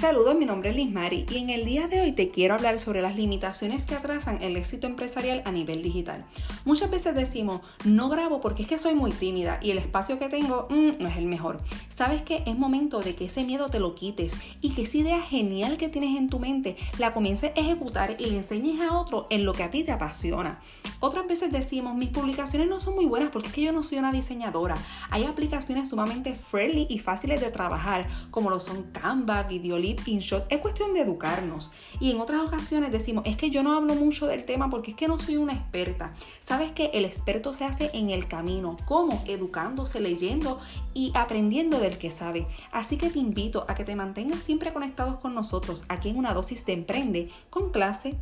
Saludos, mi nombre es Liz Mari y en el día de hoy te quiero hablar sobre las limitaciones que atrasan el éxito empresarial a nivel digital. Muchas veces decimos, no grabo porque es que soy muy tímida y el espacio que tengo mm, no es el mejor. Sabes que es momento de que ese miedo te lo quites y que esa idea genial que tienes en tu mente la comiences a ejecutar y le enseñes a otro en lo que a ti te apasiona. Otras veces decimos, mis publicaciones no son muy buenas porque es que yo no soy una diseñadora. Hay aplicaciones sumamente friendly y fáciles de trabajar como lo son Canva, Videolib, InShot, es cuestión de educarnos. Y en otras ocasiones decimos, es que yo no hablo mucho del tema porque es que no soy una experta. Sabes que el experto se hace en el camino, como educándose, leyendo y aprendiendo del que sabe. Así que te invito a que te mantengas siempre conectados con nosotros aquí en una dosis de emprende con clase.